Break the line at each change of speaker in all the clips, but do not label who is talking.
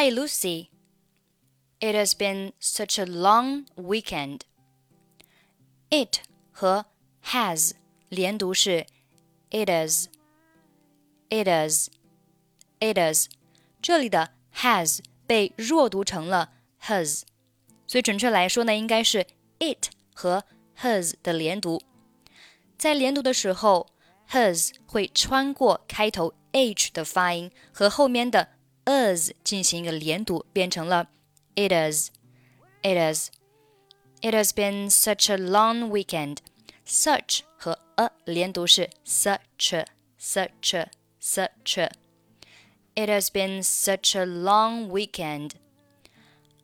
Hi, Lucy. It has been such a long weekend. It 和 has 连读是 it is, it is, it is。这里的 has 被弱读成了 has，所以准确来说呢，应该是 it 和 has 的连读。在连读的时候，has 会穿过开头 h 的发音和后面的 as 进行一个连读，变成了 it is, it is. It has been such a long weekend. Such 和 a 连读是 such, such, such. It has been such a long weekend.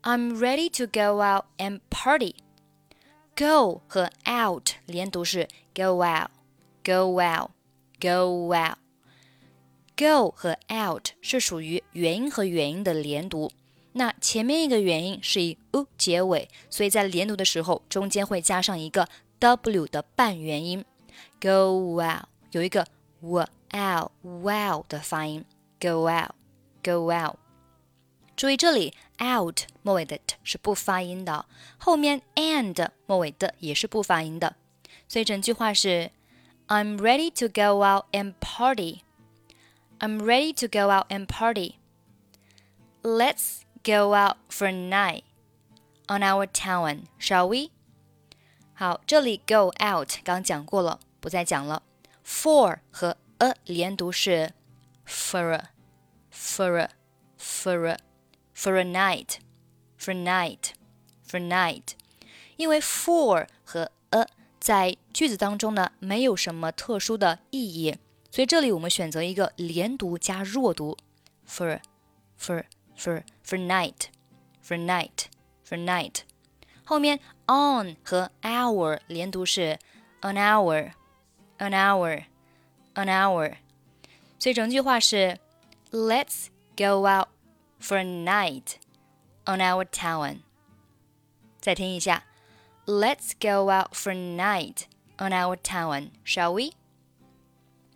I'm ready to go out and party. Go 和 out 连读是 go out, go out, go out. Go 和 out 是属于元音和元音的连读。那前面一个元音是以 u 结尾，所以在连读的时候，中间会加上一个 w 的半元音。Go well 有一个 w out wow 的发音。Go well, go well。注意这里 out 末尾的 t 是不发音的，后面 and 末尾的也是不发音的。所以整句话是 I'm ready to go out and party. I'm ready to go out and party. Let's go out for a night on our town, shall we? 好，这里 go out 刚讲过了，不再讲了。For 和 a 连读是 for a, for a, for a, for a night, for night, for night。因为 for 和 a 在句子当中呢没有什么特殊的意义， 所以这里我们选择一个连读加弱读，for, for。for for night for night for night。后面 on 和 hour 连读是 an hour an hour an hour。所以整句话是 Let's go out for a night on our town。再听一下，Let's go out for a night on our town, shall we？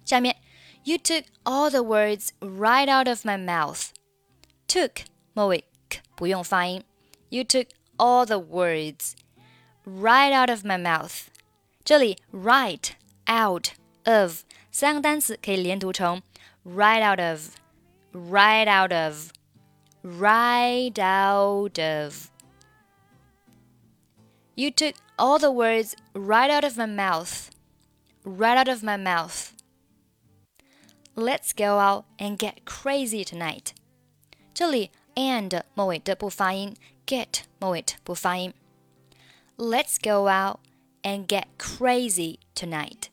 下面，You took all the words right out of my mouth。took 末尾 k 不用发音。You took all the words right out of my mouth。这里 right out of 三个单词可以连读成 right out of right out of right out of。You took all the words right out of my mouth. Right out of my mouth. Let's go out and get crazy tonight. 这里 and 末尾的不发音，get 末尾不发音。Let's go out and get crazy tonight。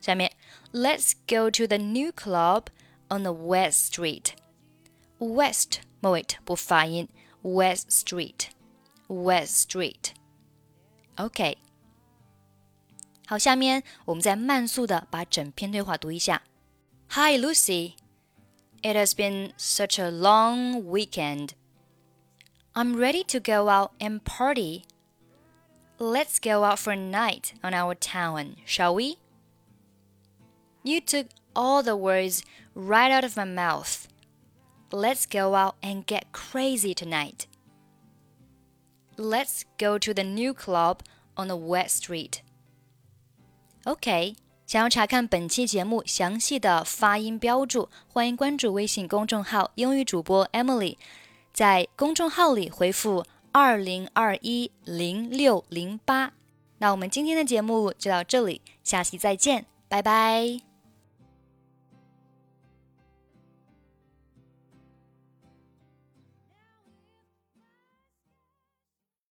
下面，Let's go to the new club on the West Street。West 末尾不发音，West Street，West Street。OK。好，下面我们再慢速的把整篇对话读一下。 Hi Lucy. It has been such a long weekend. I'm ready to go out and party. Let's go out for a night on our town, shall we? You took all the words right out of my mouth. Let's go out and get crazy tonight. Let's go to the new club on the West Street. Okay. 想要查看本期节目详细的发音标注，欢迎关注微信公众号“英语主播 Emily”。在公众号里回复“二零二一零六零八”。那我们今天的节目就到这里，下期再见，拜拜。